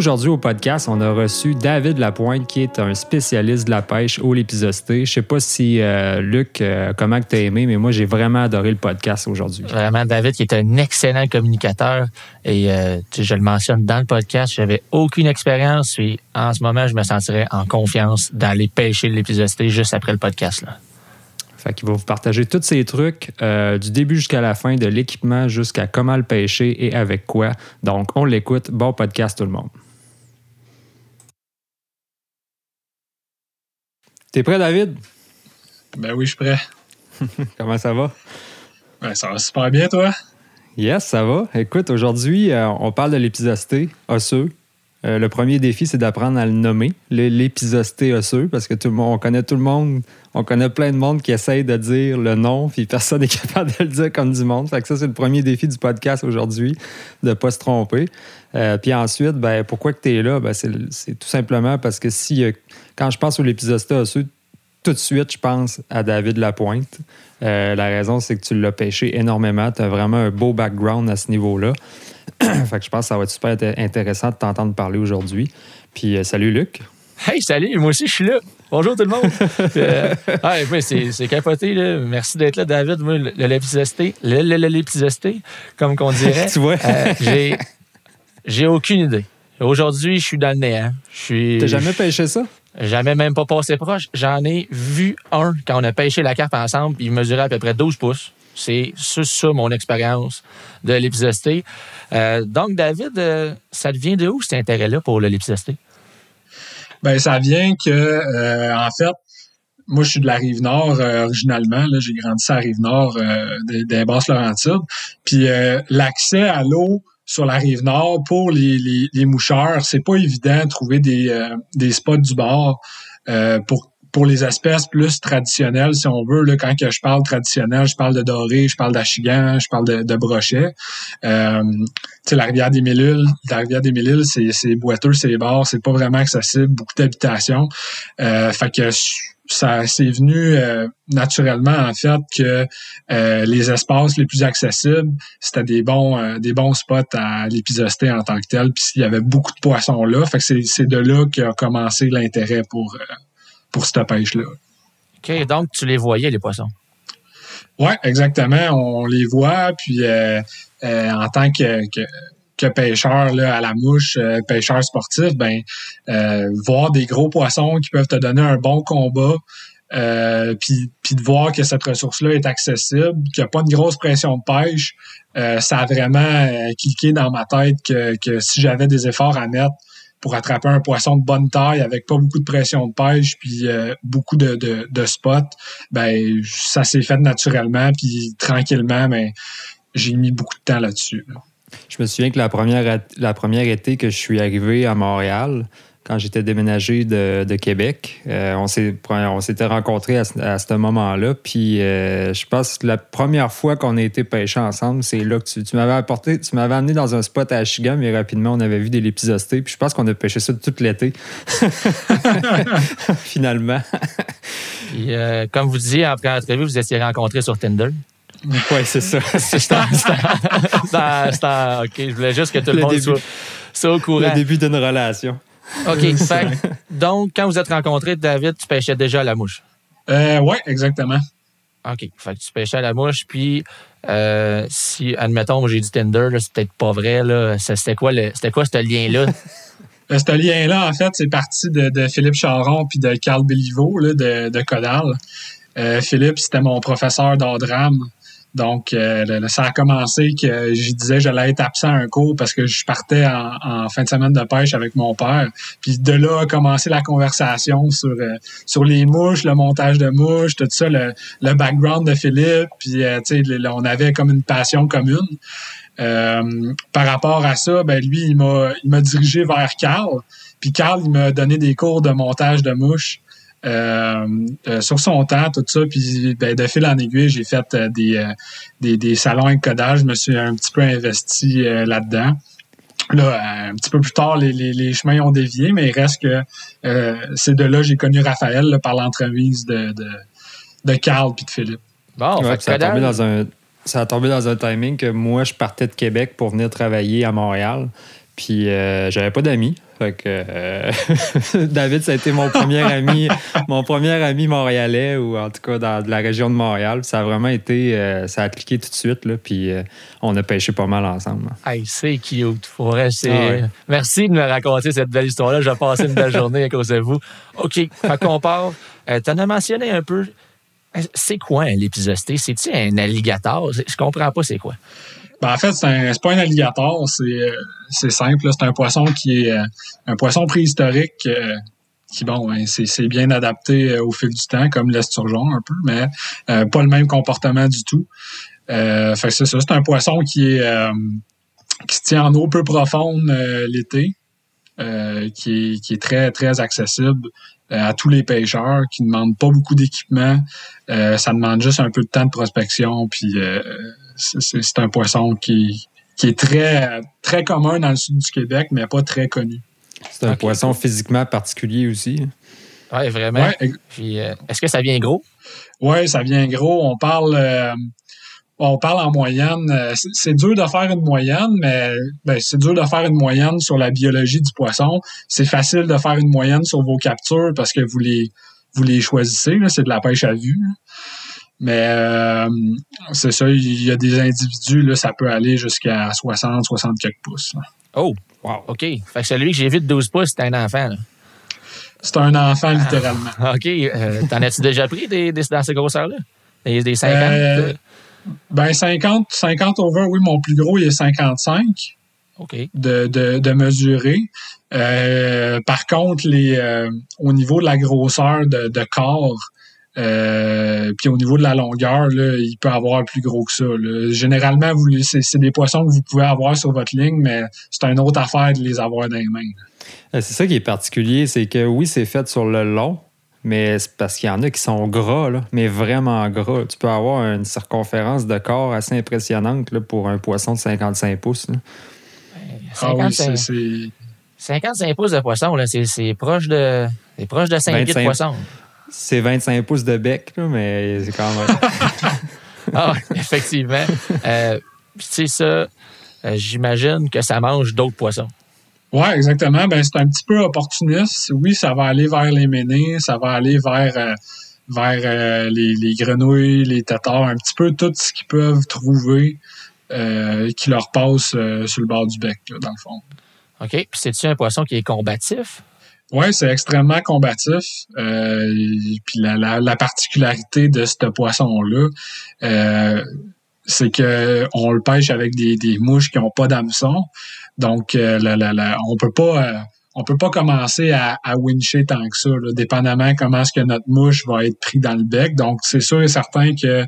Aujourd'hui au podcast, on a reçu David Lapointe qui est un spécialiste de la pêche au lépisosté. Je sais pas si euh, Luc, euh, comment tu as aimé, mais moi j'ai vraiment adoré le podcast aujourd'hui. Vraiment, David qui est un excellent communicateur et euh, je le mentionne dans le podcast, j'avais aucune expérience et en ce moment je me sentirais en confiance d'aller pêcher le lépisosté juste après le podcast. Là. Fait qu'il va vous partager tous ces trucs du début jusqu'à la fin, de l'équipement jusqu'à comment le pêcher et avec quoi. Donc, on l'écoute. Bon podcast tout le monde. T'es prêt, David? Ben oui, je suis prêt. Comment ça va? Ben, ça va super bien, toi? Yes, ça va. Écoute, aujourd'hui, euh, on parle de l'épisosté osseux. Euh, le premier défi, c'est d'apprendre à le nommer, l'épisosté osseux, parce que tout le monde, on connaît tout le monde, on connaît plein de monde qui essaye de dire le nom, puis personne n'est capable de le dire comme du monde. Fait que ça, c'est le premier défi du podcast aujourd'hui, de ne pas se tromper. Euh, puis ensuite, ben, pourquoi que tu es là? Ben, c'est tout simplement parce que si, quand je pense au l'épisosté osseux, tout de suite, je pense à David Lapointe. Euh, la raison, c'est que tu l'as pêché énormément. Tu as vraiment un beau background à ce niveau-là. fait que je pense que ça va être super intéressant de t'entendre parler aujourd'hui. Puis euh, salut Luc. Hey, salut, moi aussi je suis là. Bonjour tout le monde. euh, c'est capoté. Là. Merci d'être là, David. Moi, le l'épisosté, l'épisosté, comme qu'on dirait. tu vois? Euh, j'ai aucune idée. Aujourd'hui, je suis dans le néant. T'as jamais pêché ça? Jamais même pas passé proche. J'en ai vu un quand on a pêché la carpe ensemble, il mesurait à peu près 12 pouces. C'est ça mon expérience de l'épisosté. Euh, donc, David, euh, ça vient de où cet intérêt-là pour le l'épisosté? Ben, ça vient que, euh, en fait, moi, je suis de la rive nord originalement. J'ai grandi à la rive nord des, des Basses-Laurentides. Puis l'accès à l'eau sur la rive nord pour les, les, les moucheurs, c'est pas évident de trouver des, des spots du bord pour pour les espèces plus traditionnelles, si on veut, là, quand que je parle traditionnel, je parle de doré, je parle d'achigan, je parle de, de brochet. Euh, la rivière des Mélules, la rivière des Mélules, c'est boiteux, c'est bord, c'est pas vraiment accessible, beaucoup d'habitations. Euh, fait que ça c'est venu euh, naturellement en fait que euh, les espaces les plus accessibles c'était des bons euh, des bons spots à l'épisosté en tant que tel puis il y avait beaucoup de poissons là fait que c'est de là qu'a commencé l'intérêt pour pour cette pêche là. OK, donc tu les voyais les poissons? Oui, exactement, on les voit puis en tant que, que que pêcheur là, à la mouche, euh, pêcheur sportif, ben euh, voir des gros poissons qui peuvent te donner un bon combat, euh, puis, de voir que cette ressource-là est accessible, qu'il n'y a pas de grosse pression de pêche, ça a vraiment cliqué dans ma tête que, que si j'avais des efforts à mettre pour attraper un poisson de bonne taille avec pas beaucoup de pression de pêche puis beaucoup de, de, de spots, ben ça s'est fait naturellement puis tranquillement, mais j'ai mis beaucoup de temps là-dessus. là dessus je me souviens que la première, la première été que je suis arrivé à Montréal, quand j'étais déménagé de, Québec, euh, on s'était rencontrés à, ce moment-là. Puis euh, je pense que la première fois qu'on a été pêcher ensemble, c'est là que tu, m'avais apporté, tu m'avais amené dans un spot à Achigan, mais rapidement, on avait vu des lépisostés. Puis je pense qu'on a pêché ça tout l'été. Finalement. Euh, comme vous disiez après l'entrevue, vous étiez rencontrés sur Tinder. Oui, c'est ça. c'est OK, je voulais juste que tout le, monde soit, au courant. Le début d'une relation. OK. donc, quand vous êtes rencontrés, David, tu pêchais déjà à la mouche. Euh, oui, exactement. OK. Fait que tu pêchais à la mouche, puis euh, si, admettons, j'ai dit Tinder, c'est peut-être pas vrai, là. C'était quoi, quoi ce lien-là? Euh, ce lien-là, en fait, c'est parti de, Philippe Charon puis de Carl Béliveau de, de Codal. Euh, Philippe, c'était mon professeur d'art drame donc, euh, ça a commencé que je disais que j'allais être absent un cours parce que je partais en, fin de semaine de pêche avec mon père. Puis de là a commencé la conversation sur euh, sur les mouches, le montage de mouches, tout ça, le, background de Philippe. Puis, euh, tu sais, on avait comme une passion commune. par rapport à ça, ben lui, il m'a il m'a dirigé vers Carl. Puis Carl, il m'a donné des cours de montage de mouches. Euh, euh, sur son temps, tout ça. Puis ben, de fil en aiguille, j'ai fait euh, des, des, des, salons avec codage. Je me suis un petit peu investi là-dedans. Là, un petit peu plus tard, les, les, les, chemins ont dévié, mais il reste que c'est de là que j'ai connu Raphaël par l'entremise de, de, de Carl puis de Philippe. Bon, ça, a tombé dans un, ça a tombé dans un timing que moi, je partais de Québec pour venir travailler à Montréal. Puis euh, j'avais pas d'amis. Fait que euh, David, ça a été mon premier ami, mon premier ami montréalais, ou en tout cas dans la région de Montréal. Ça a vraiment été, euh, ça a cliqué tout de suite, là, puis on a pêché pas mal ensemble. Hey, c'est cute. Ah Merci de me raconter cette belle histoire-là. Je vais passer une belle journée à cause de vous. OK, fait qu'on part. tu en as mentionné un peu. C'est quoi un lépisosté? C'est-tu un alligator? Je comprends pas c'est quoi. Ben, en fait, c'est pas un alligator, c'est euh, simple. C'est un poisson qui est euh, un poisson préhistorique euh, qui, bon, ben, c'est bien adapté au fil du temps, comme l'esturgeon un peu, mais pas le même comportement du tout. fait c'est ça, c'est un poisson qui est qui se tient en eau peu profonde l'été, qui, est, qui est très, très accessible à tous les pêcheurs, qui ne demande pas beaucoup d'équipement. ça demande juste un peu de temps de prospection, puis c'est un poisson qui, qui est très, très commun dans le sud du Québec, mais pas très connu. C'est un poisson physiquement particulier aussi. Oui, vraiment. Euh, est-ce que ça vient gros? Oui, ça vient gros. On parle, euh, on parle en moyenne. Euh, c'est dur de faire une moyenne, mais ben, c'est dur de faire une moyenne sur la biologie du poisson. C'est facile de faire une moyenne sur vos captures parce que vous les, vous les choisissez. C'est de la pêche à vue. Mais euh, c'est ça, il y a des individus, là, ça peut aller jusqu'à 60, 60 quelques pouces. Oh, wow, OK. Fait que celui que j'ai vu de 12 pouces, c'est un enfant. C'est un enfant, littéralement. OK. Euh, t'en as-tu déjà pris des, des, dans ces grosseurs-là? Des, des 50? Euh, ben, 50, 50 over, oui, mon plus gros, il est 55. OK. De, de, de mesurer. par contre, les, au niveau de la grosseur de, de corps, euh, puis au niveau de la longueur, là, il peut avoir plus gros que ça. Généralement, c'est, des poissons que vous pouvez avoir sur votre ligne, mais c'est une autre affaire de les avoir dans les mains. Euh, c'est ça qui est particulier, c'est que oui, c'est fait sur le long, mais c'est parce qu'il y en a qui sont gras, mais vraiment gras. Tu peux avoir une circonférence de corps assez impressionnante pour un poisson de 55 pouces. Ah oui, c'est, 55 pouces de poisson, c'est, proche de, proche de 5 pieds de poisson. C'est 25 pouces de bec, mais c'est quand même. ah, effectivement. Euh, tu sais, ça, euh, j'imagine que ça mange d'autres poissons. Oui, exactement. Ben, c'est un petit peu opportuniste. Oui, ça va aller vers les ménés, ça va aller vers, euh, vers les, grenouilles, les têtards, un petit peu tout ce qu'ils peuvent trouver qui leur passe sur le bord du bec, dans le fond. OK. Puis c'est-tu un poisson qui est combatif? Oui, c'est extrêmement combatif. Euh, puis la, la, particularité de ce poisson-là, euh, c'est que on le pêche avec des, des mouches qui n'ont pas d'hameçon. Donc, euh, la, la, on peut pas euh, on peut pas commencer à, à wincher tant que ça, dépendamment comment est-ce que notre mouche va être pris dans le bec. Donc, c'est sûr et certain que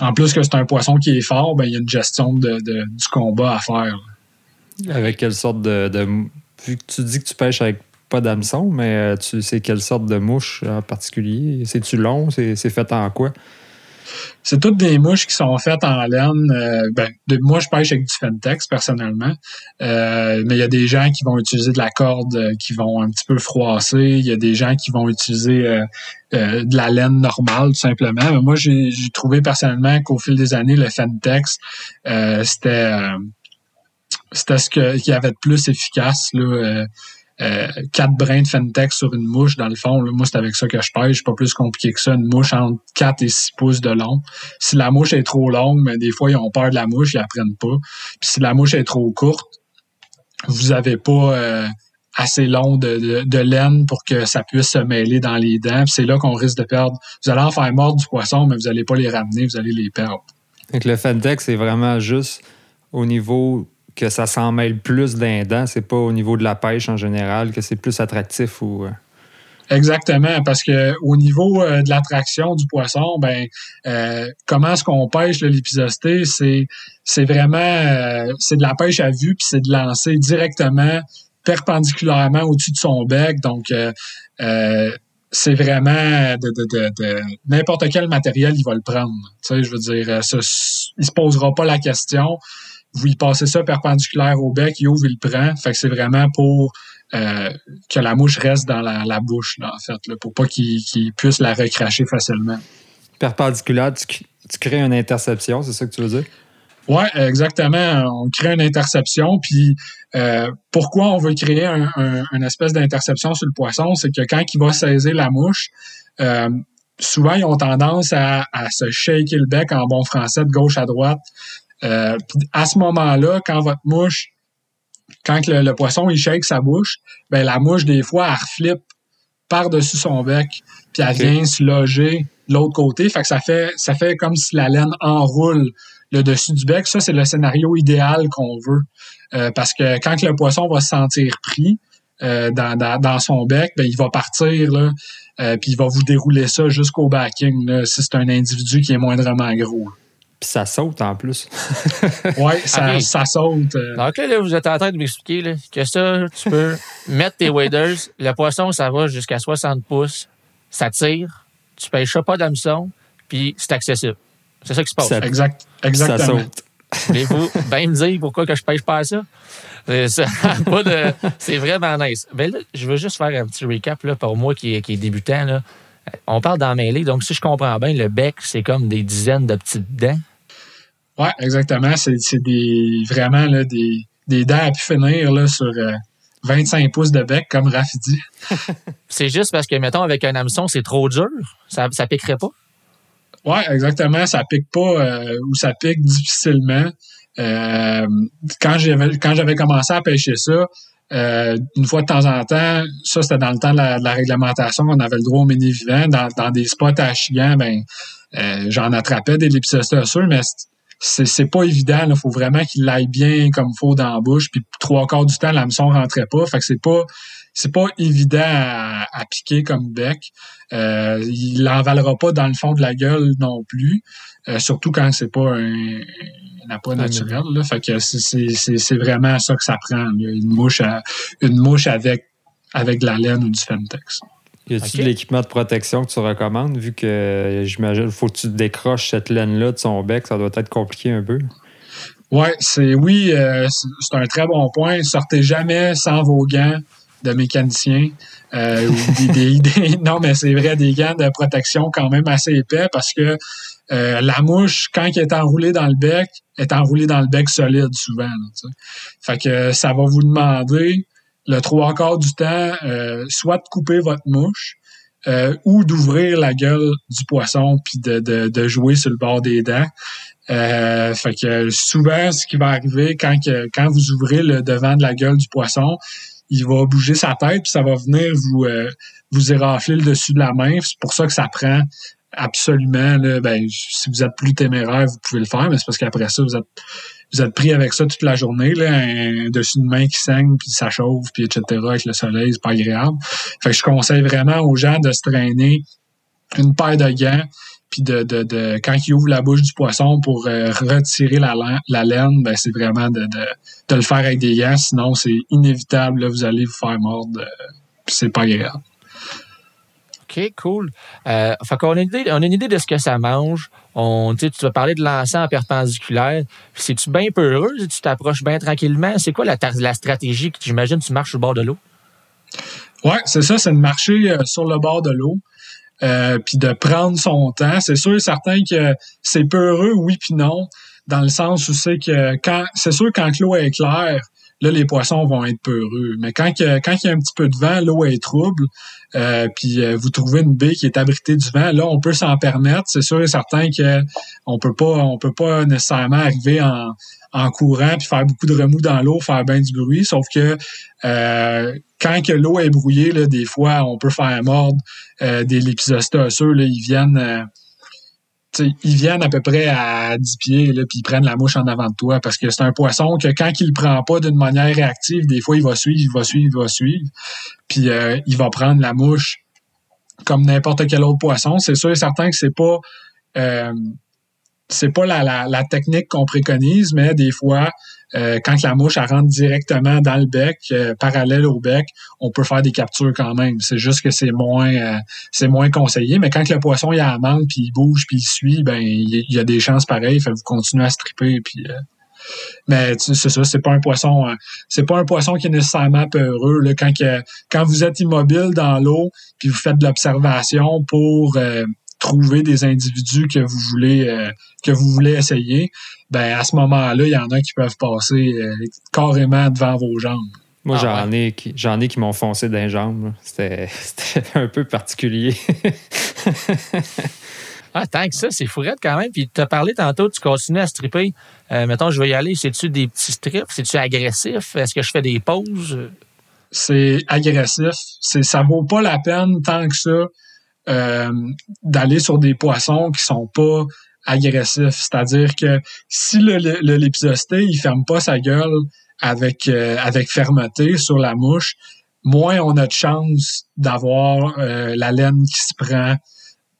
en plus que c'est un poisson qui est fort, ben il y a une gestion de, de du combat à faire. Avec quelle sorte de, de vu que tu dis que tu pêches avec pas d'hameçon, mais euh, tu sais quelle sorte de mouche en particulier? C'est-tu long? C'est fait en quoi? C'est toutes des mouches qui sont faites en laine. Euh, ben, moi, je pêche avec du Fentex personnellement, euh, mais il y a des gens qui vont utiliser de la corde qui vont un petit peu froisser. Il y a des gens qui vont utiliser de la laine normale, tout simplement. Mais moi, j'ai trouvé personnellement qu'au fil des années, le Fentex, c'était c'était ce qu'il y avait de plus efficace. Là, euh, euh, quatre brins de Fentex sur une mouche, dans le fond. Là, moi, c'est avec ça que je pêche. pas plus compliqué que ça. Une mouche entre 4 et 6 pouces de long. Si la mouche est trop longue, mais des fois, ils ont peur de la mouche, ils apprennent pas. Puis si la mouche est trop courte, vous avez pas euh, assez long de, de, laine pour que ça puisse se mêler dans les dents. c'est là qu'on risque de perdre. Vous allez en faire mordre du poisson, mais vous allez pas les ramener, vous allez les perdre. Donc le Fentex, c'est vraiment juste au niveau que ça s'en mêle plus d'un dent. C'est pas au niveau de la pêche en général que c'est plus attractif ou. Euh? Exactement, parce que au niveau euh, de l'attraction du poisson, ben euh, comment est-ce qu'on pêche l'épisosté, c'est c'est vraiment c'est de la pêche à vue puis c'est de lancer directement perpendiculairement au-dessus de son bec, donc c'est vraiment de, n'importe quel matériel il va le prendre. Tu sais, je veux dire, ça, il se posera pas la question vous y passez ça perpendiculaire au bec, il ouvre, il le prend. Fait que c'est vraiment pour euh, que la mouche reste dans la, bouche, en fait, là, pour pas qu'il puisse la recracher facilement. Perpendiculaire, tu, crées une interception, c'est ça que tu veux dire? Oui, exactement. On crée une interception. Puis euh, pourquoi on veut créer un, une espèce d'interception sur le poisson, c'est que quand il va saisir la mouche, euh, souvent ils ont tendance à, se shaker le bec en bon français de gauche à droite. Euh, à ce moment-là, quand votre mouche, quand le, poisson il shake sa bouche, ben la mouche des fois elle flippe par-dessus son bec, puis elle vient se loger de l'autre côté. Fait que ça fait ça fait comme si la laine enroule le dessus du bec. Ça, c'est le scénario idéal qu'on veut. Euh, parce que quand le poisson va se sentir pris euh, dans, son bec, ben, il va partir, là, euh, puis il va vous dérouler ça jusqu'au backing, si c'est un individu qui est moindrement gros. Puis ça saute en plus. oui, ça, ça, saute. Donc là, vous êtes en train de m'expliquer que ça, tu peux mettre tes waders, le poisson, ça va jusqu'à 60 pouces, ça tire, tu pêches pas d'hameçon, puis c'est accessible. C'est ça qui se passe. exact, exactement. Ça saute. Voulez-vous bien me dire pourquoi que je pêche pas à ça? C'est vraiment nice. Mais là, je veux juste faire un petit recap là, pour moi qui, qui est débutant. Là. On parle d'emmêler, donc si je comprends bien, le bec, c'est comme des dizaines de petites dents. Oui, exactement. C'est des, vraiment là, des, des, dents à pu finir là, sur 25 euh, pouces de bec, comme Raph dit. c'est juste parce que, mettons, avec un hameçon, c'est trop dur. Ça ne piquerait pas? Oui, exactement. Ça pique pas euh, ou ça pique difficilement. Euh, quand j'avais quand j'avais commencé à pêcher ça, euh, une fois de temps en temps, ça c'était dans le temps de la, réglementation, on avait le droit au mini vivant. Dans, dans des spots à chiant, ben j'en attrapais des lepidostosures, mais c'est pas évident. Il faut vraiment qu'il aille bien comme il faut dans la bouche. Puis trois quarts du temps, l'hameçon rentrait pas. Fait que c'est pas c'est pas évident à, piquer comme bec. Euh, il l'envalera pas dans le fond de la gueule non plus, euh, surtout quand c'est pas un, un appât naturel. Là. Fait que c'est vraiment ça que ça prend. Une mouche une mouche avec avec de la laine ou du femtex. Y a-t-il de l'équipement de protection que tu recommandes, vu que j'imagine faut que tu décroches cette laine-là de son bec, ça doit être compliqué un peu? Ouais, c'est oui, euh, c'est un très bon point. Sortez jamais sans vos gants de mécanicien. Euh, non, mais c'est vrai, des gants de protection quand même assez épais parce que euh, la mouche, quand elle est enroulée dans le bec, est enroulée dans le bec solide souvent. fait que ça va vous demander le trois quarts du temps, euh, soit de couper votre mouche ou d'ouvrir la gueule du poisson puis de, jouer sur le bord des dents. fait que souvent, ce qui va arriver quand, vous ouvrez le devant de la gueule du poisson, il va bouger sa tête, puis ça va venir vous, euh, vous érafler le dessus de la main. C'est pour ça que ça prend absolument, là, ben, si vous êtes plus téméraire, vous pouvez le faire, mais c'est parce qu'après ça, vous êtes, vous êtes pris avec ça toute la journée, là, un dessus de main qui saigne, puis ça chauffe, puis etc., avec le soleil, c'est pas agréable. Fait que je conseille vraiment aux gens de se traîner une paire de gants, puis de, de, de, quand il ouvre la bouche du poisson pour euh, retirer la, la laine, ben c'est vraiment de, de, de, le faire avec des gants, sinon c'est inévitable, là, vous allez vous faire mordre, euh, c'est pas agréable. OK, cool. Euh, fait qu'on a, une idée, on a une idée de ce que ça mange. On, tu vas parler de l'encens en perpendiculaire. C'est-tu bien peureux? Tu t'approches bien tranquillement? C'est quoi la, stratégie que j'imagine tu marches sur le bord de l'eau? Oui, c'est ça, c'est de marcher euh, sur le bord de l'eau. Euh, puis de prendre son temps. C'est sûr et certain que c'est peureux, oui puis non, dans le sens où c'est que quand c'est sûr quand l'eau est claire, là les poissons vont être peureux. Mais quand, quand il y a un petit peu de vent, l'eau est trouble, euh, puis euh, vous trouvez une baie qui est abritée du vent, là on peut s'en permettre. C'est sûr et certain que on peut pas on peut pas nécessairement arriver en, en courant puis faire beaucoup de remous dans l'eau, faire bien du bruit. Sauf que euh, quand que l'eau est brouillée, là, des fois, on peut faire mordre des lépisostas Là, ils viennent. Euh, ils viennent à peu près à 10 pieds, là, puis ils prennent la mouche en avant de toi parce que c'est un poisson que quand il le prend pas d'une manière réactive, des fois, il va suivre, il va suivre, il va suivre. Puis euh, il va prendre la mouche comme n'importe quel autre poisson. C'est sûr et certain que c'est pas c'est pas la technique qu'on préconise, mais des fois, euh, quand la mouche rentre directement dans le bec, euh, parallèle au bec, on peut faire des captures quand même. C'est juste que c'est moins euh, c'est moins conseillé. Mais quand le poisson il a la manque, puis il bouge, puis il suit, ben il y, a des chances pareilles. Fait vous continuez à stripper, puis mais c'est ça, c'est pas un poisson, c'est pas un poisson qui est nécessairement peureux. Quand, quand vous êtes immobile dans l'eau, puis vous faites de l'observation pour trouver des individus que vous voulez que vous voulez essayer. Ben à ce moment-là, il y en a qui peuvent passer carrément devant vos jambes. Moi, ah j'en ai qui j'en ai qui m'ont foncé dans les jambes. C'était un peu particulier. ah, tant que ça, c'est fourrette quand même. Puis tu as parlé tantôt, tu continues à stripper. Euh, mettons, je vais y aller. C'est-tu des petits strips? C'est-tu agressif? Est-ce que je fais des pauses? C'est agressif. C'est, ça vaut pas la peine tant que ça euh, d'aller sur des poissons qui sont pas agressifs. C'est-à-dire que si le, le, l'épisosté, il ferme pas sa gueule avec, euh, avec fermeté sur la mouche, moins on a de chance d'avoir euh, la laine qui se prend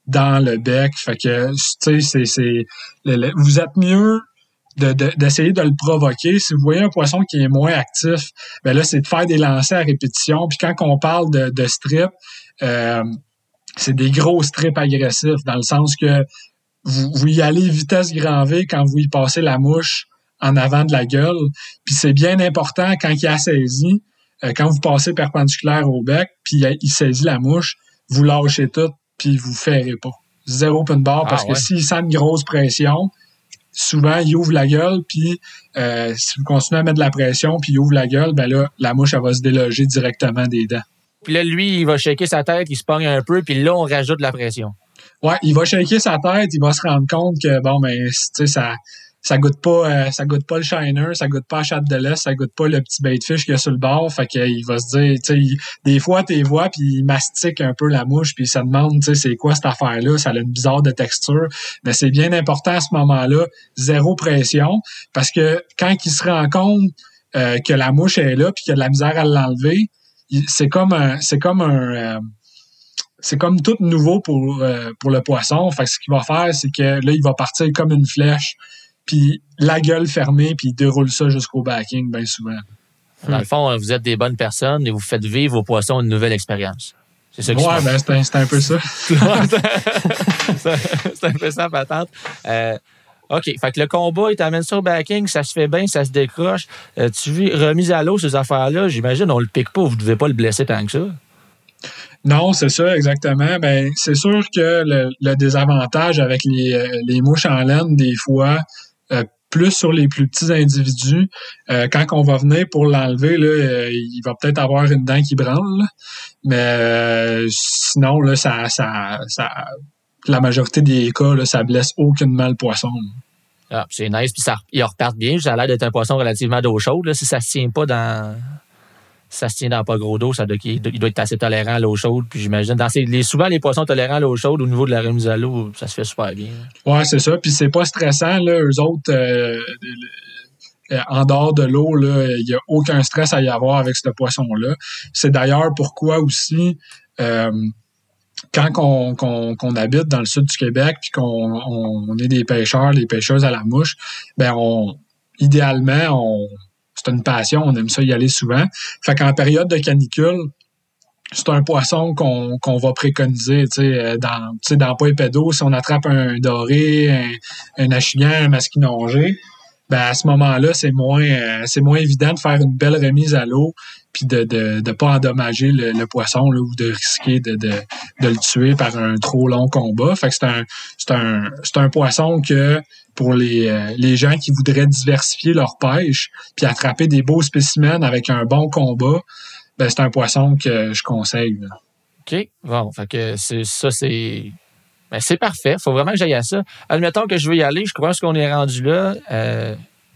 dans le bec. Fait que, tu sais, c'est, vous êtes mieux d'essayer de, le provoquer. Si vous voyez un poisson qui est moins actif, ben là, c'est de faire des lancers à répétition. Puis quand on parle de, de strip, euh, c'est des gros strips agressifs, dans le sens que vous, vous y allez vitesse grand V quand vous y passez la mouche en avant de la gueule. Puis c'est bien important quand il a saisi, euh, quand vous passez perpendiculaire au bec, puis il saisit la mouche, vous lâchez tout, puis vous ferrez pas. Zéro open bar, parce ah que s'il sent une grosse pression, souvent, il ouvre la gueule, puis euh, si vous continuez à mettre de la pression, puis il ouvre la gueule, ben là, la mouche, elle va se déloger directement des dents. Puis là, lui, il va shaker sa tête, il se pogne un peu, puis là, on rajoute de la pression. Ouais, il va shaker sa tête, il va se rendre compte que, bon, ben, ça ça goûte pas euh, ça goûte pas le shiner, ça goûte pas la chatte de l'Est, ça goûte pas le petit bait de fish qu'il y a sur le bord. Fait qu'il va se dire, tu des fois, tu vois, puis il mastique un peu la mouche, puis se demande, tu sais, c'est quoi cette affaire-là? Ça a une bizarre de texture. Mais c'est bien important à ce moment-là, zéro pression, parce que quand il se rend compte euh, que la mouche est là, puis qu'il a de la misère à l'enlever, c'est comme un, c'est comme un, euh, c'est comme tout nouveau pour, pour le poisson. Fait que ce qu'il va faire, c'est que là, il va partir comme une flèche puis la gueule fermée, puis il déroule ça jusqu'au backing bien souvent. Dans le fond, vous êtes des bonnes personnes et vous faites vivre vos poissons une nouvelle expérience. C'est ça que Ouais, ben, c'est un, peu ça. c'est un peu ça, patente. Euh, OK. Fait que le combat, il t'amène au backing, ça se fait bien, ça se décroche. Euh, tu vis remise à l'eau, ces affaires-là, j'imagine, on le pique pas, vous ne devez pas le blesser tant que ça. Non, c'est ça, exactement. Ben, c'est sûr que le, désavantage avec les, euh, les, mouches en laine, des fois, euh, plus sur les plus petits individus. Euh, quand on va venir pour l'enlever, là, il va peut-être avoir une dent qui branle. Mais sinon, là, ça, ça, ça, la majorité des cas, là, ça blesse aucunement le poisson. Ah, c'est nice. Puis ça, il repart bien. Ça a l'air d'être un poisson relativement d'eau chaude. Là, si ça ne se tient pas dans, ça se tient dans pas gros d'eau, ça doit, il doit être assez tolérant à l'eau chaude. Puis j'imagine, souvent, les poissons tolérants à l'eau chaude, au niveau de la remise à l'eau, ça se fait super bien. Oui, c'est ça. Puis c'est pas stressant, là. Eux autres, euh, euh, en dehors de l'eau, il n'y a aucun stress à y avoir avec ce poisson-là. C'est d'ailleurs pourquoi aussi, euh, quand on, habite dans le sud du Québec, puis qu'on est des pêcheurs, les pêcheuses à la mouche, ben on, idéalement, on c'est une passion, on aime ça y aller souvent. Fait qu'en période de canicule, c'est un poisson qu'on va préconiser, tu sais, euh, dans, dans pas d'eau, si on attrape un doré, un, un achillon, un masquinongé, ben à ce moment-là, c'est moins euh, c'est moins évident de faire une belle remise à l'eau puis de ne de, pas endommager le, poisson ou de risquer de, de, de, le tuer par un trop long combat. Fait que c'est un c'est un c'est un poisson que pour les, euh, les gens qui voudraient diversifier leur pêche puis attraper des beaux spécimens avec un bon combat, ben c'est un poisson que je conseille. OK. Bon, fait que ça, c'est ben, c'est parfait. faut vraiment que j'aille à ça. Admettons que je veux y aller. Je crois qu'on est rendu là. Euh,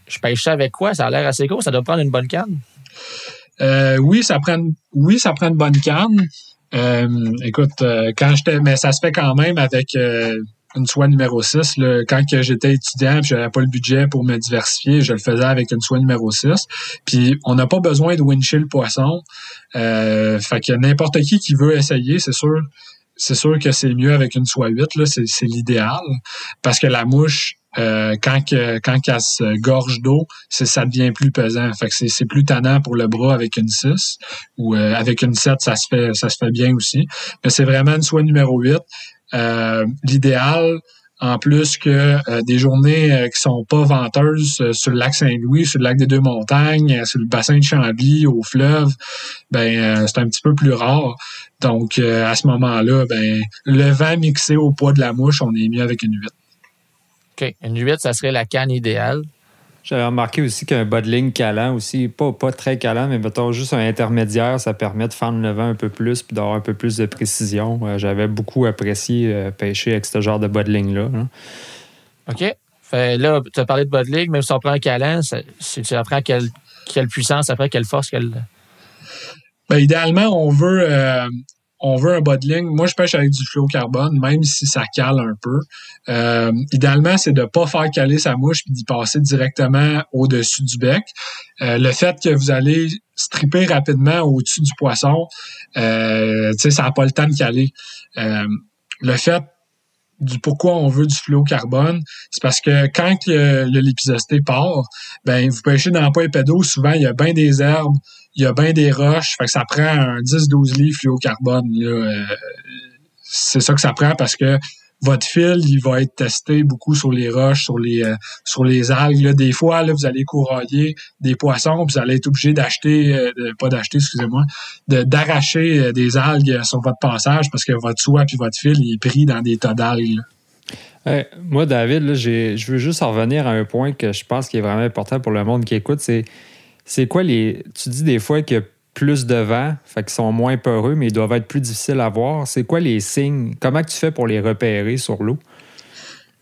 je pêche ça avec quoi? Ça a l'air assez gros. Ça doit prendre une bonne canne? Euh, oui, ça prend, oui, ça prend une bonne canne. Euh, écoute, quand j'étais, mais ça se fait quand même avec une soie numéro 6. quand j'étais étudiant et je n'avais pas le budget pour me diversifier, je le faisais avec une soie numéro 6. Puis on n'a pas besoin de wincher le poisson. Euh, fait que n'importe qui qui veut essayer, c'est sûr c'est sûr que c'est mieux avec une soie 8, là, c'est, l'idéal. Parce que la mouche, euh, quand, que, quand elle se gorge d'eau, c'est, ça devient plus pesant. Fait que c'est, plus tannant pour le bras avec une 6. Ou euh, avec une 7, ça se fait, ça se fait bien aussi. Mais c'est vraiment une soie numéro 8. Euh, l'idéal, en plus que euh, des journées euh, qui sont pas venteuses euh, sur le lac Saint-Louis, sur le lac des Deux-Montagnes, sur le bassin de Chambly, au fleuve, ben c'est un petit peu plus rare. Donc à ce moment-là, ben le vent mixé au poids de la mouche, on est mieux avec une huit. OK. Une 8, ça serait la canne idéale. J'avais remarqué aussi qu'un bas de ligne calant aussi, pas, pas très calant, mais mettons juste un intermédiaire, ça permet de fendre le vent un peu plus puis d'avoir un peu plus de précision. Euh, J'avais beaucoup apprécié euh, pêcher avec ce genre de bas de ligne-là. hein. OK. Fait, là, tu as parlé de bas de ligne, même si on prend un calan, ça, c'est- tu apprends quelle, quelle puissance, après quelle force, quelle. Ben, idéalement, on veut, euh, on veut un bas ligne. Moi, je pêche avec du fluocarbone, même si ça cale un peu. Euh, idéalement, c'est de ne pas faire caler sa mouche puis d'y passer directement au-dessus du bec. Euh, le fait que vous allez stripper rapidement au-dessus du poisson, euh, ça n'a pas le temps de caler. Le fait du pourquoi on veut du fluocarbone, c'est parce que quand le lépisosté part, ben vous pêchez dans le pas épais souvent il y a bien des herbes, il y a bien des roches, fait que ça prend un 10-12 livres fluocarbone. Euh, c'est ça que ça prend parce que votre fil, il va être testé beaucoup sur les roches, sur les euh, sur les algues. là. Des fois, là, vous allez courroyer des poissons, vous allez être obligé d'acheter, euh, pas d'acheter, excusez-moi, d'arracher euh, des algues sur votre passage parce que votre soie puis votre fil il est pris dans des tas d'algues. moi, David, là, je veux juste en revenir à un point que je pense qui est vraiment important pour le monde qui écoute. C'est, c'est quoi les. Tu dis des fois qu'il y a plus de vent, fait qu'ils sont moins peureux, mais ils doivent être plus difficiles à voir. C'est quoi les signes? Comment tu fais pour les repérer sur l'eau?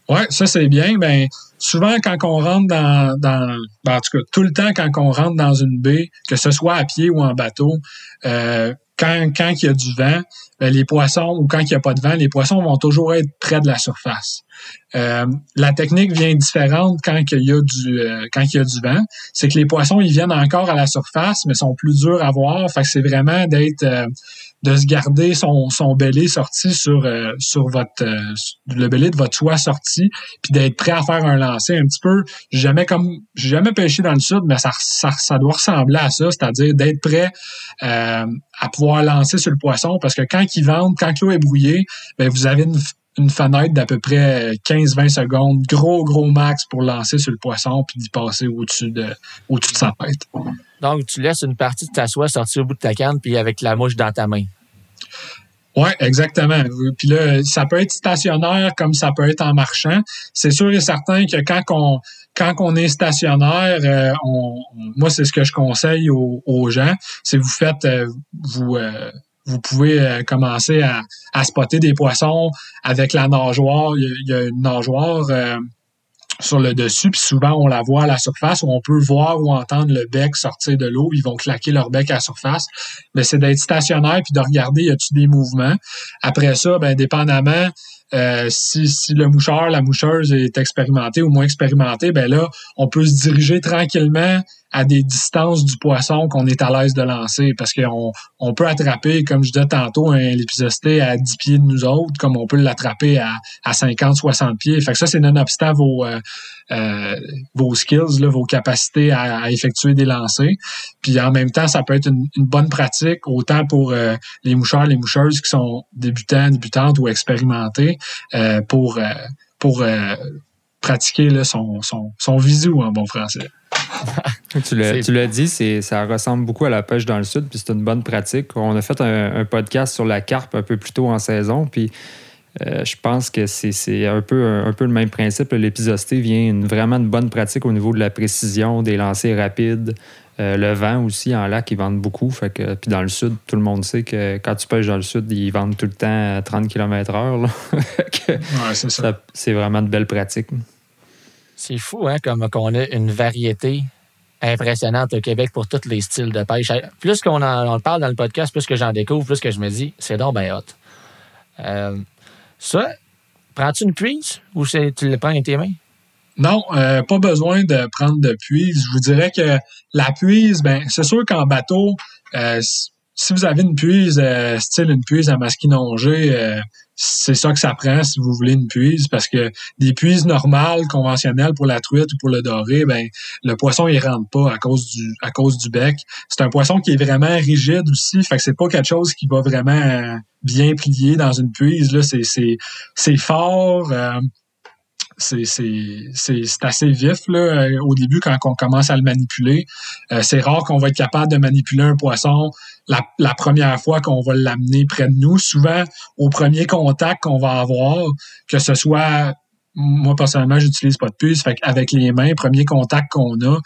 Ouais, ça c'est bien. Ben, souvent quand on rentre dans, dans ben, en tout cas tout le temps quand on rentre dans une baie, que ce soit à pied ou en bateau, euh, quand, quand il y a du vent, ben, les poissons ou quand il n'y a pas de vent, les poissons vont toujours être près de la surface. Euh, la technique vient différente quand il y a du euh, quand il y a du vent. C'est que les poissons ils viennent encore à la surface, mais sont plus durs à voir. Fait que c'est vraiment d'être euh, de se garder son, son belé sorti sur euh, sur votre euh, le belé de votre soie sorti, puis d'être prêt à faire un lancer un petit peu. Jamais comme j'ai jamais pêché dans le sud, mais ça, ça, ça doit ressembler à ça, c'est-à-dire d'être prêt euh, à pouvoir lancer sur le poisson, parce que quand il vente, quand l'eau est brouillée, ben vous avez une, une fenêtre d'à peu près 15-20 secondes, gros, gros max pour lancer sur le poisson puis d'y passer au-dessus de, au-dessus de sa tête. Donc, tu laisses une partie de ta soie sortir au bout de ta canne, puis avec la mouche dans ta main. Oui, exactement. Puis là, ça peut être stationnaire comme ça peut être en marchant. C'est sûr et certain que quand on, quand est stationnaire, euh, moi, c'est ce que je conseille aux, gens, c'est vous faites, euh, vous, euh, vous pouvez commencer à, à spotter des poissons avec la nageoire. Il y a, une nageoire sur le dessus, puis souvent on la voit à la surface où on peut voir ou entendre le bec sortir de l'eau. Ils vont claquer leur bec à la surface. Mais c'est d'être stationnaire puis de regarder y a-tu des mouvements? Après ça, ben dépendamment euh, si, si le moucheur, la moucheuse est expérimentée ou moins expérimentée, ben là, on peut se diriger tranquillement à des distances du poisson qu'on est à l'aise de lancer parce qu'on on peut attraper, comme je disais tantôt, un lépisosté à 10 pieds de nous autres, comme on peut l'attraper à, à 50, 60 pieds. Fait que ça, c'est nonobstant vos, euh, euh, vos skills, là, vos capacités à, à effectuer des lancers. Puis en même temps, ça peut être une, une bonne pratique, autant pour euh, les moucheurs, les moucheuses qui sont débutants, débutantes ou expérimentés, euh, pour, euh, pour euh, pratiquer là, son, son, son visu en bon français. Tu l'as, dit, c'est, ça ressemble beaucoup à la pêche dans le sud, puis c'est une bonne pratique. On a fait un, un podcast sur la carpe un peu plus tôt en saison, puis euh, je pense que c'est, c'est un, peu, un, peu le même principe. L'épisosté vient une, vraiment une bonne pratique au niveau de la précision, des lancers rapides. Euh, le vent aussi, en lac, ils vendent beaucoup. Fait que, puis dans le sud, tout le monde sait que quand tu pêches dans le sud, ils vendent tout le temps à 30 km/h. Ouais, c'est ça. ça- c'est vraiment de belles pratiques. C'est fou, hein, comme qu'on a une variété impressionnante au Québec pour tous les styles de pêche. Plus qu'on en, on parle dans le podcast, plus que j'en découvre, plus que je me dis, c'est donc bien hot. Euh, ça, prends-tu une prise ou tu le prends avec tes mains? Non, euh, pas besoin de prendre de puise. Je vous dirais que la puise, ben, c'est sûr qu'en bateau, euh, si vous avez une puise, euh, style une puise à masquinongée, euh, c'est ça que ça prend si vous voulez une puise, parce que des puises normales, conventionnelles pour la truite ou pour le doré, ben, le poisson, il rentre pas à cause du, à cause du bec. C'est un poisson qui est vraiment rigide aussi, fait que c'est pas quelque chose qui va vraiment bien plier dans une puise, là. C'est, c'est, c'est fort, c'est assez vif là, euh, au début quand on commence à le manipuler. Euh, c'est rare qu'on va être capable de manipuler un poisson la, la première fois qu'on va l'amener près de nous. Souvent, au premier contact qu'on va avoir, que ce soit moi, personnellement, j'utilise pas de puce. Fait avec les mains, premier contact qu'on a,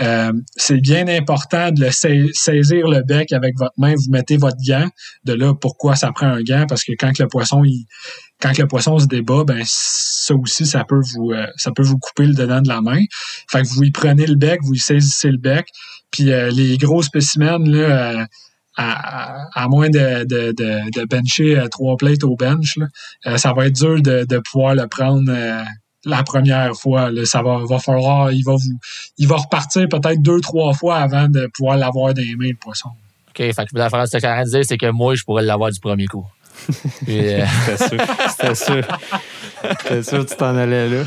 euh, c'est bien important de le saisir le bec avec votre main. Vous mettez votre gant. De là, pourquoi ça prend un gant? Parce que quand le poisson, il, quand le poisson se débat, ben ça aussi, ça peut vous euh, ça peut vous couper le dedans de la main. Fait que vous y prenez le bec, vous y saisissez le bec. Puis euh, les gros spécimens, là, à, moins de, de, de, bencher euh, trois plates au bench, euh, ça va être dur de, de pouvoir le prendre euh, la première fois. Ça va, va falloir, il va vous, il va repartir peut-être deux, trois fois avant de pouvoir l'avoir dans les mains, le poisson. OK, fait que la phrase que as dire, c'est que moi, je pourrais l'avoir du premier coup. C'était sûr. C'était sûr. C'était sûr que tu t'en allais là.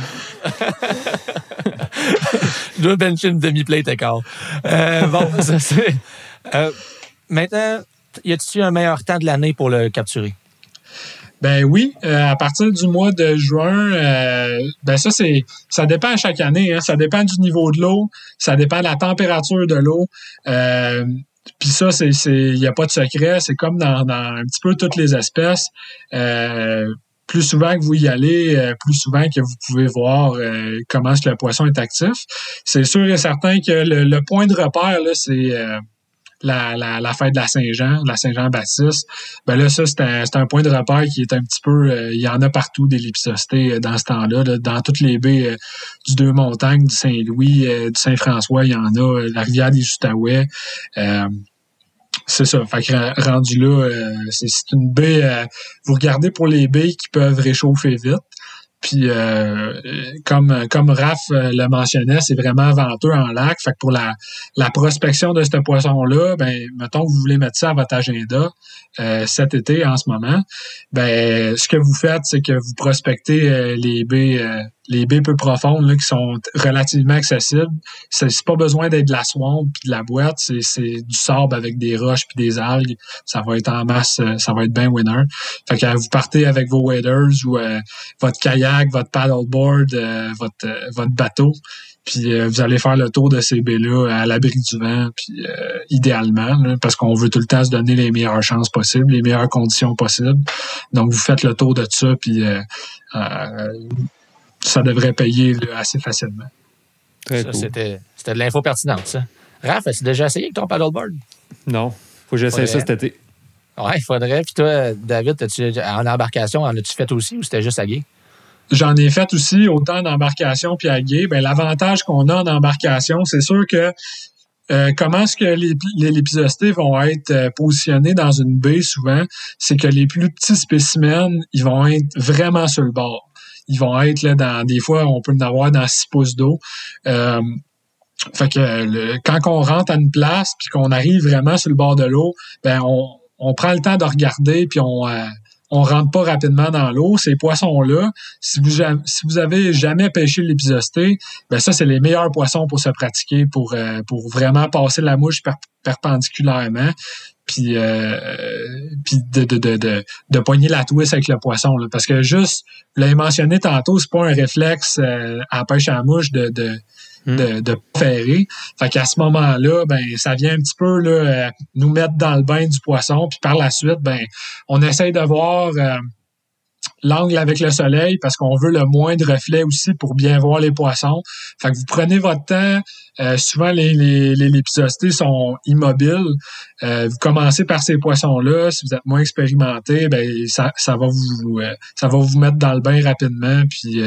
je dois bencher une demi-plate écart. bon, ça c'est. Maintenant, y a-t-il un meilleur temps de l'année pour le capturer? Ben oui, euh, à partir du mois de juin, euh, ben ça c'est ça dépend à chaque année, hein. ça dépend du niveau de l'eau, ça dépend de la température de l'eau. Euh, puis ça, c'est il n'y a pas de secret, c'est comme dans, un petit peu toutes les espèces. plus souvent que vous y allez, plus souvent que vous pouvez voir comment est-ce que le poisson est actif. C'est sûr et certain que le, le point de repère, là, c'est la, la, fête de la Saint-Jean, la Saint-Jean-Baptiste, ben là, ça, c'est un, un, point de repère qui est un petit peu. Euh, il y en a partout des lipsostés euh, dans ce temps-là. dans toutes les baies euh, du Deux-Montagnes, du Saint-Louis, du Saint-François, il y en a. la rivière des Outaouais. c'est ça. Fait que rendu là, c'est une baie. vous regardez pour les baies qui peuvent réchauffer vite. Puis euh, comme comme Raph euh, le mentionnait, c'est vraiment venteux en lac. Fait que pour la, la prospection de ce poisson-là, ben mettons que vous voulez mettre ça à votre agenda euh, cet été en ce moment, ben ce que vous faites, c'est que vous prospectez les baies les baies peu profondes là, qui sont relativement accessibles. C'est pas besoin d'être de la swamp puis de la boîte, c'est du sable avec des roches puis des algues. Ça va être en masse, euh, ça va être bien winner. Fait que vous partez avec vos waders ou euh, votre kayak, votre paddleboard, euh, votre, votre bateau. Puis vous allez faire le tour de ces baies-là à l'abri du vent, puis idéalement, parce qu'on veut tout le temps se donner les meilleures chances possibles, les meilleures conditions possibles. Donc vous faites le tour de ça, puis ça devrait payer assez facilement. ça, c'était, de l'info pertinente, ça. Raph, as-tu déjà essayé avec ton paddleboard? Non. Faut que j'essaye ça cet été. Oui, il faudrait. Puis toi, David, en embarcation, en as-tu fait aussi ou c'était juste à gué? J'en ai fait aussi autant d'embarcation puis à gué. Ben, l'avantage qu'on a en embarcation, c'est sûr que euh, comment est-ce que les, les vont être euh, positionnés dans une baie souvent, c'est que les plus petits spécimens, ils vont être vraiment sur le bord ils vont être là dans des fois on peut en avoir dans 6 pouces d'eau. Euh, fait que quand on rentre à une place puis qu'on arrive vraiment sur le bord de l'eau, ben on, on, prend le temps de regarder puis on euh, on rentre pas rapidement dans l'eau. Ces poissons-là, si vous si vous avez jamais pêché l'épisosté, ben ça c'est les meilleurs poissons pour se pratiquer, pour euh, pour vraiment passer la mouche perpendiculairement puis, euh, puis de, de, de, de, de poigner la twist avec le poisson. Là, parce que juste, vous l'avez mentionné tantôt, c'est pas un réflexe euh, à pêche à la mouche de, de, hmm. de, de ferrer. Fait qu'à ce moment-là, ben, ça vient un petit peu là, euh, nous mettre dans le bain du poisson. Puis par la suite, ben, on essaye de voir l'angle avec le soleil parce qu'on veut le moins de reflets aussi pour bien voir les poissons. Fait que vous prenez votre temps. Euh, souvent, les, les, les sont immobiles. Euh, vous commencez par ces poissons-là. Si vous êtes moins expérimenté, ben ça, ça va vous euh, ça va vous mettre dans le bain rapidement. Puis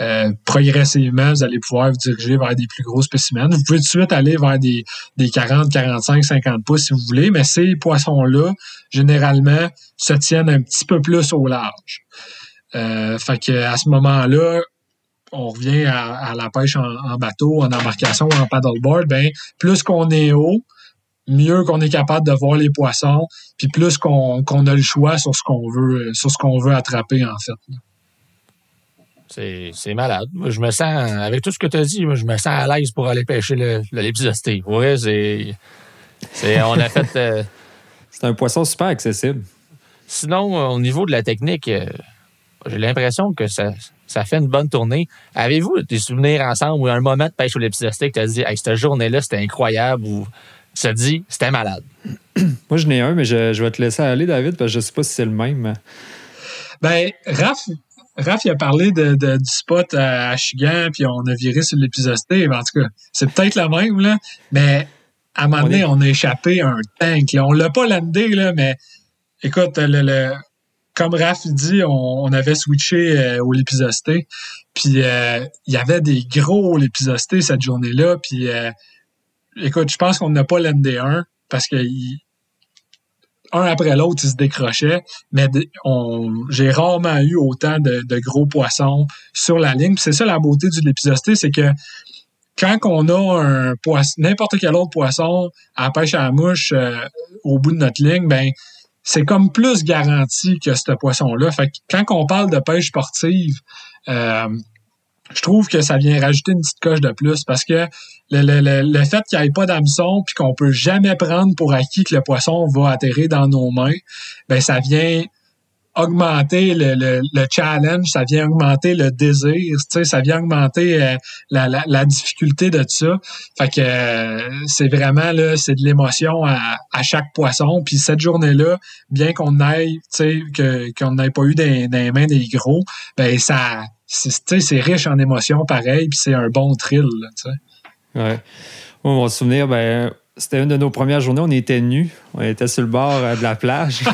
euh, progressivement, vous allez pouvoir vous diriger vers des plus gros spécimens. Vous pouvez tout de suite aller vers des, des 40, 45, 50 pouces si vous voulez, mais ces poissons-là, généralement, se tiennent un petit peu plus au large. Euh, fait à ce moment-là, on revient à, la pêche en, bateau, en embarcation en paddleboard, ben plus qu'on est haut, mieux qu'on est capable de voir les poissons, puis plus qu'on a le choix sur ce qu'on veut, sur ce qu'on veut attraper en fait. C'est malade. je me sens, avec tout ce que tu as dit, je me sens à l'aise pour aller pêcher le, le Oui, c'est. On a fait. Euh, c'est un poisson super accessible. Sinon, euh, au niveau de la technique, euh, j'ai l'impression que ça, ça fait une bonne tournée. Avez-vous des souvenirs ensemble ou un moment de pêche au lépidosté que tu as dit, cette journée-là, c'était incroyable ou ça dit, c'était malade? Moi, je n'ai un, mais je, je, vais te laisser aller, David, parce que je ne sais pas si c'est le même. Ben, Raph, Raph, il a parlé de, de- du spot à Chigan, puis on a viré sur l'épisosité. En tout cas, c'est peut-être le même, là, mais à un moment On donné, est- on a échappé un tank. Là. On l'a pas landé, là, mais écoute, le, le- comme Raph dit, on, on avait switché euh, au lépisosité. Puis euh, il y avait des gros lépisostés cette journée-là. Puis euh, écoute, je pense qu'on n'a pas landé un parce que il- un après l'autre, ils se décrochaient. Mais j'ai rarement eu autant de, gros poissons sur la ligne. C'est ça la beauté du lépisosité, c'est que quand on a un poisson, n'importe quel autre poisson à pêche à la mouche euh, au bout de notre ligne, ben c'est comme plus garanti que ce poisson-là. Fait que quand on parle de pêche sportive, euh, je trouve que ça vient rajouter une petite coche de plus parce que le, le, le, le fait qu'il n'y ait pas d'hameçon puis qu'on peut jamais prendre pour acquis que le poisson va atterrir dans nos mains, ben ça vient augmenter le, le, le challenge, ça vient augmenter le désir, tu sais, ça vient augmenter euh, la, la, la difficulté de ça. Fait que euh, c'est vraiment là, c'est de l'émotion à, à chaque poisson. Puis cette journée-là, bien qu'on aille, tu sais, que, qu'on n'ait pas eu des, des mains des gros, ben ça, c'est, tu sais, c'est riche en émotions pareil, puis c'est un bon thrill, là, tu sais. Ouais. Moi, mon souvenir, ben, c'était une de nos premières journées, on était nus. On était sur le bord euh, de la plage.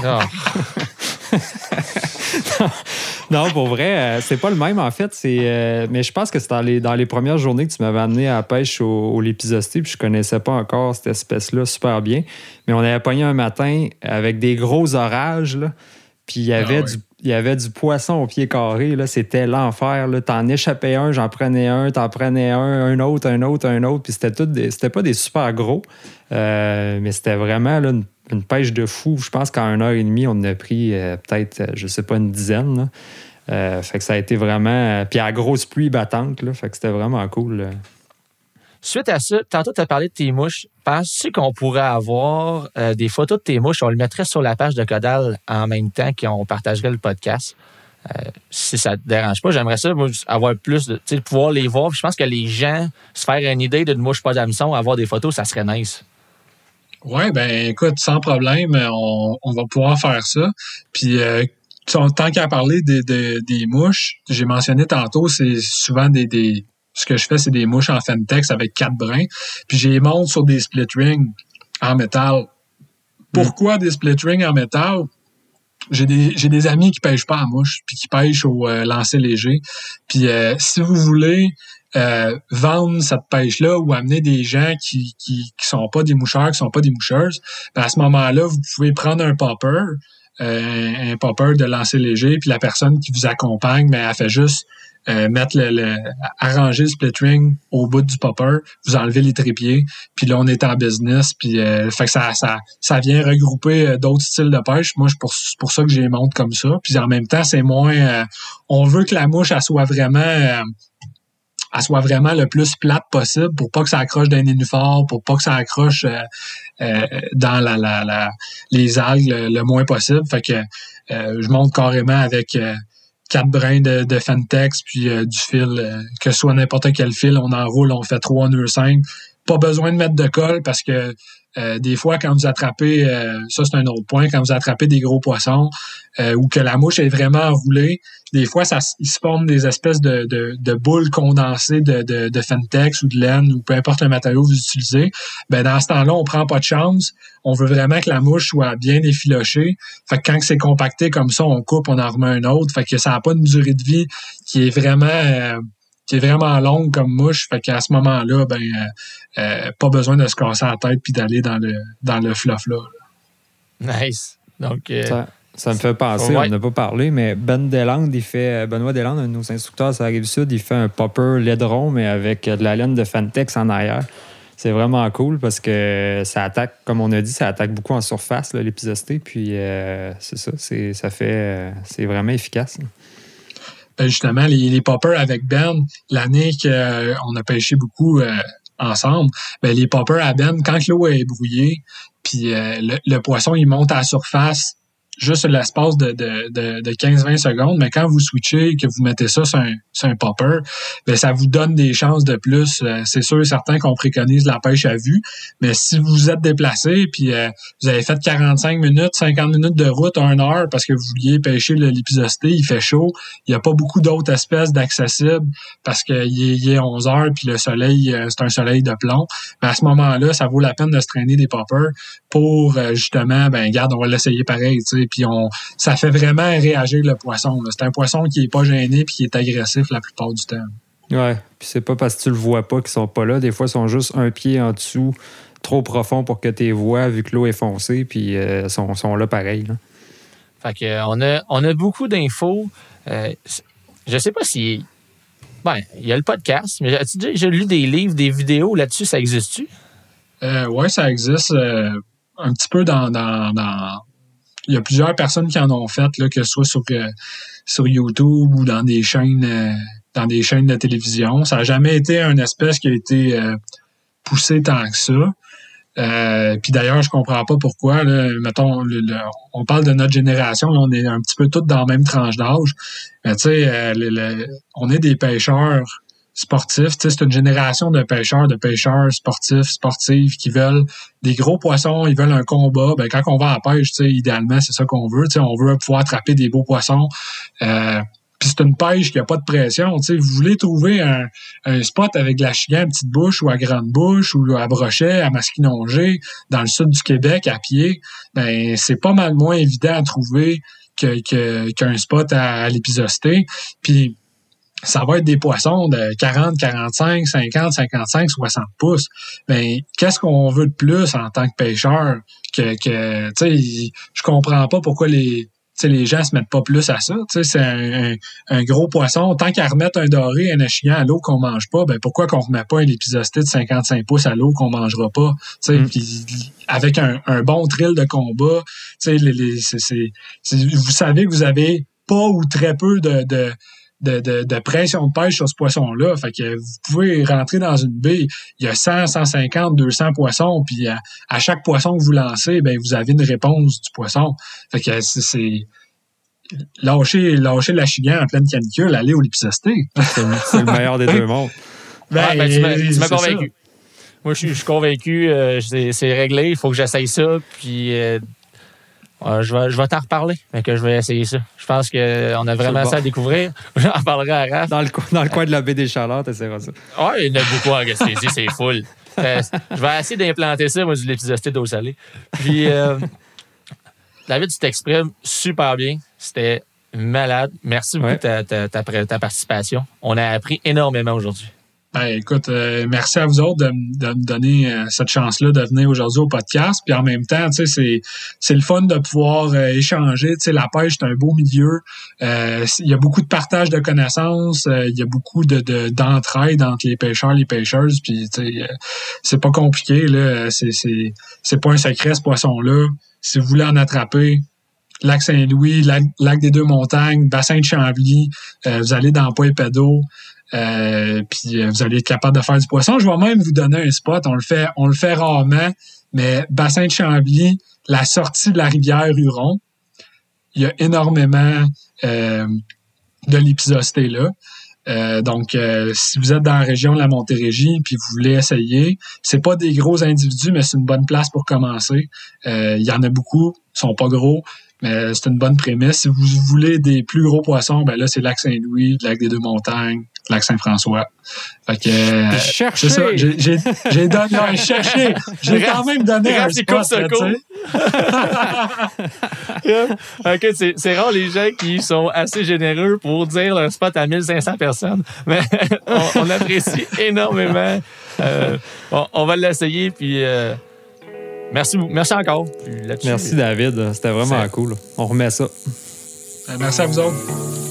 Non, pour vrai, euh, c'est pas le même en fait. C'est, euh, mais je pense que c'est dans les, dans les premières journées que tu m'avais amené à la pêche au, au Lépisosté, puis je connaissais pas encore cette espèce-là super bien. Mais on avait pogné un matin avec des gros orages, là, puis il y avait Ah ouais. Il y avait du poisson au pied carré, là, c'était l'enfer. là. T'en échappais un, j'en prenais un, t'en prenais un, un autre, un autre, un autre. Puis c'était tout des- c'était pas des super gros, euh, mais c'était vraiment là, une, une pêche de fou. Je pense qu'en une heure et demie, on a pris euh, peut-être, euh, je sais pas, une dizaine. Euh, fait que ça a été vraiment. puis à grosse pluie battante, là, fait que c'était vraiment cool. Suite à ça, tantôt, tu as parlé de tes mouches. Penses-tu qu'on pourrait avoir des photos de tes mouches? On le mettrait sur la page de Codal en même temps qu'on partagerait le podcast. Si ça te dérange pas, j'aimerais ça, avoir plus de, pouvoir les voir. Je pense que les gens, se faire une idée d'une mouche pas d'hameçon, avoir des photos, ça serait nice. Ouais, ben écoute, sans problème, on, on va pouvoir faire ça. Puis euh, tant qu'à parler des, des, des mouches, j'ai mentionné tantôt, c'est souvent des, des. Ce que je fais, c'est des mouches en Fentex avec quatre brins. Puis j'ai les monte sur des split rings en métal. Pourquoi des split rings en métal? J'ai des, j'ai des amis qui pêchent pas à mouche, puis qui pêchent au euh, lancer léger. Puis euh, si vous voulez euh, vendre cette pêche-là ou amener des gens qui, qui, qui sont pas des moucheurs, qui sont pas des moucheuses, ben à ce moment-là, vous pouvez prendre un popper, euh, un popper de lancer léger, puis la personne qui vous accompagne, mais elle fait juste euh, mettre le, arranger le split ring au bout du popper, vous enlevez les trépieds, puis là on est en business, puis fait que ça, ça, ça vient regrouper d'autres styles de pêche. Moi, c'est pour, pour ça que je les monte comme ça. Puis en même temps, c'est moins, on veut que la mouche elle soit vraiment elle soit vraiment le plus plate possible pour pas que ça accroche d'un nénuphar, pour pas que ça accroche euh, euh, dans la, les algues le, moins possible. Fait que euh, je monte carrément avec quatre brins de, de Fentex puis du fil, que ce soit n'importe quel fil, on enroule, on fait trois nœuds simples. Pas besoin de mettre de colle parce que euh, des fois, quand vous attrapez, euh, ça c'est un autre point, quand vous attrapez des gros poissons euh, ou que la mouche est vraiment enroulée, des fois, ça, il se forme des espèces de, de, de boules condensées de, de, de Fentex ou de laine ou peu importe le matériau que vous utilisez. Ben, dans ce temps-là, on prend pas de chance. On veut vraiment que la mouche soit bien effilochée. Fait que quand c'est compacté comme ça, on coupe, on en remet un autre. Fait que ça n'a pas une durée de vie qui est vraiment euh, qui est vraiment longue comme mouche. Fait qu'à ce moment-là, ben euh, euh, pas besoin de se casser la tête puis d'aller dans le dans le fluff là. Nice. Donc, euh, Ça, ça me fait penser, Ouais. on n'a pas parlé, mais Ben Deland, il fait, Benoît Deland, un de nos instructeurs sur la rive sud, il fait un popper laidron, mais avec de la laine de Fantex en arrière. C'est vraiment cool parce que ça attaque, comme on a dit, ça attaque beaucoup en surface, là, l'épisosté. Puis euh, c'est ça, c'est, ça fait. euh, c'est vraiment efficace. Justement, les, les poppers avec Ben, l'année qu'on a pêché beaucoup euh, ensemble, ben, les poppers à Ben, quand l'eau est brouillée, puis euh, le, le poisson il monte à la surface juste l'espace de, de, de, de 15-20 secondes, mais quand vous switchez et que vous mettez ça sur un, sur un popper, bien, ça vous donne des chances de plus. Euh, c'est sûr et certain qu'on préconise la pêche à vue, mais si vous êtes déplacé puis euh, vous avez fait 45 minutes, 50 minutes de route, 1 heure parce que vous vouliez pêcher l'épisosté, il fait chaud, il n'y a pas beaucoup d'autres espèces d'accessibles parce qu'il est, est 11 heures puis le soleil, euh, c'est un soleil de plomb. Mais à ce moment-là, ça vaut la peine de se traîner des poppers pour justement, ben garde, on va l'essayer pareil, tu sais puis on, ça fait vraiment réagir le poisson. C'est un poisson qui est pas gêné puis qui est agressif la plupart du temps. Ouais, puis c'est pas parce que tu le vois pas qu'ils sont pas là. Des fois, ils sont juste un pied en dessous, trop profond pour que tu vois, vu que l'eau est foncée, puis euh, sont, sont là pareil. Fait que, euh, on, a, on a beaucoup d'infos. Euh, je sais pas si. Ben, il y a le podcast, mais as-tu déjà lu des livres, des vidéos là-dessus? Ça existe-tu? Euh, oui, ça existe un petit peu dans, dans, il y a plusieurs personnes qui en ont fait, là, que ce soit sur, euh, sur YouTube ou dans des chaînes euh, dans des chaînes de télévision. Ça n'a jamais été une espèce qui a été euh, poussé tant que ça. puis d'ailleurs, je comprends pas pourquoi. Là, mettons, on parle de notre génération, on est un petit peu tous dans la même tranche d'âge. Mais tu sais, on est des pêcheurs sportifs. C'est une génération de pêcheurs, de pêcheurs sportifs, sportifs qui veulent des gros poissons, ils veulent un combat. Ben, quand on va à pêche, idéalement, c'est ça qu'on veut. on veut pouvoir attraper des beaux poissons. Euh, puis c'est une pêche qui a pas de pression. vous voulez trouver un, spot avec de la chigan à petite bouche ou à grande bouche ou à brochet, à masquinongé, dans le sud du Québec, à pied, ben c'est pas mal moins évident à trouver qu'un spot à, à ça va être des poissons de 40, 45, 50, 55, 60 pouces. Ben, qu'est-ce qu'on veut de plus en tant que pêcheur que, que tu sais, je comprends pas pourquoi les, les gens se mettent pas plus à ça. C'est un, un, gros poisson. Tant qu'à remettre un doré, un échien à l'eau qu'on mange pas, ben pourquoi qu'on remet pas un épisosté de 55 pouces à l'eau qu'on mangera pas? Mm. avec un, un, bon trill de combat, les, les, vous savez que vous avez pas ou très peu de, de de, de, de, pression de pêche sur ce poisson-là. Fait que vous pouvez rentrer dans une baie, il y a 100, 150, 200 poissons, puis à, chaque poisson que vous lancez, ben vous avez une réponse du poisson. Fait que c'est lâcher, lâcher la chigan en pleine canicule, aller au lipsosté. C'est le meilleur des deux mondes. Ben, ben, tu m'as convaincu. Moi, je suis convaincu, euh, c'est réglé, il faut que j'essaye ça. Puis euh, je vais, je vais t'en reparler, mais que je vais essayer ça. Je pense qu'on a vraiment ça à découvrir. J'en parlerai à Raph. Dans le, dans le coin de la baie des Charlottes, essaieras ça. Oui, il y en a beaucoup en Gaspésie, c'est full. Euh, je vais essayer d'implanter ça, moi, du l'épisosté d'eau salée. Puis, euh, David, tu t'exprimes super bien. C'était malade. Merci beaucoup de ta, ta, ta participation. On a appris énormément aujourd'hui. Ben, écoute, euh, merci à vous autres de, me donner euh, cette chance-là de venir aujourd'hui au podcast. Puis en même temps, tu sais, c'est le fun de pouvoir euh, échanger. Tu sais, la pêche, c'est un beau milieu. Il y a beaucoup de partage de connaissances. Il y a beaucoup de d'entraide entre les pêcheurs et les pêcheuses. Puis, tu sais, c'est pas compliqué, là. C'est pas un secret, ce poisson-là. Si vous voulez en attraper, Lac Saint-Louis, lac, des Deux-Montagnes, bassin de Chambly, vous allez dans Poipédo, euh, puis euh, vous allez être capable de faire du poisson. Je vais même vous donner un spot. On le fait, on le fait rarement, mais bassin de Chambly, la sortie de la rivière Huron, il y a énormément euh, de l'épisosté là. donc, si vous êtes dans la région de la Montérégie puis vous voulez essayer, c'est pas des gros individus, mais c'est une bonne place pour commencer. Il y en a beaucoup, ils sont pas gros, mais c'est une bonne prémisse. Si vous voulez des plus gros poissons, ben là, c'est lac Saint-Louis, lac des Deux-Montagnes, lac Saint-François. Fait que. Euh, c'est ça. J'ai donné un. J'ai quand même donné un spot, OK, c'est rare les gens qui sont assez généreux pour dire leur spot à 1500 personnes. Mais on, apprécie énormément. Euh, on, va l'essayer, puis. Euh, Merci, merci encore. Merci, David. C'était vraiment cool. On remet ça. Merci à vous autres.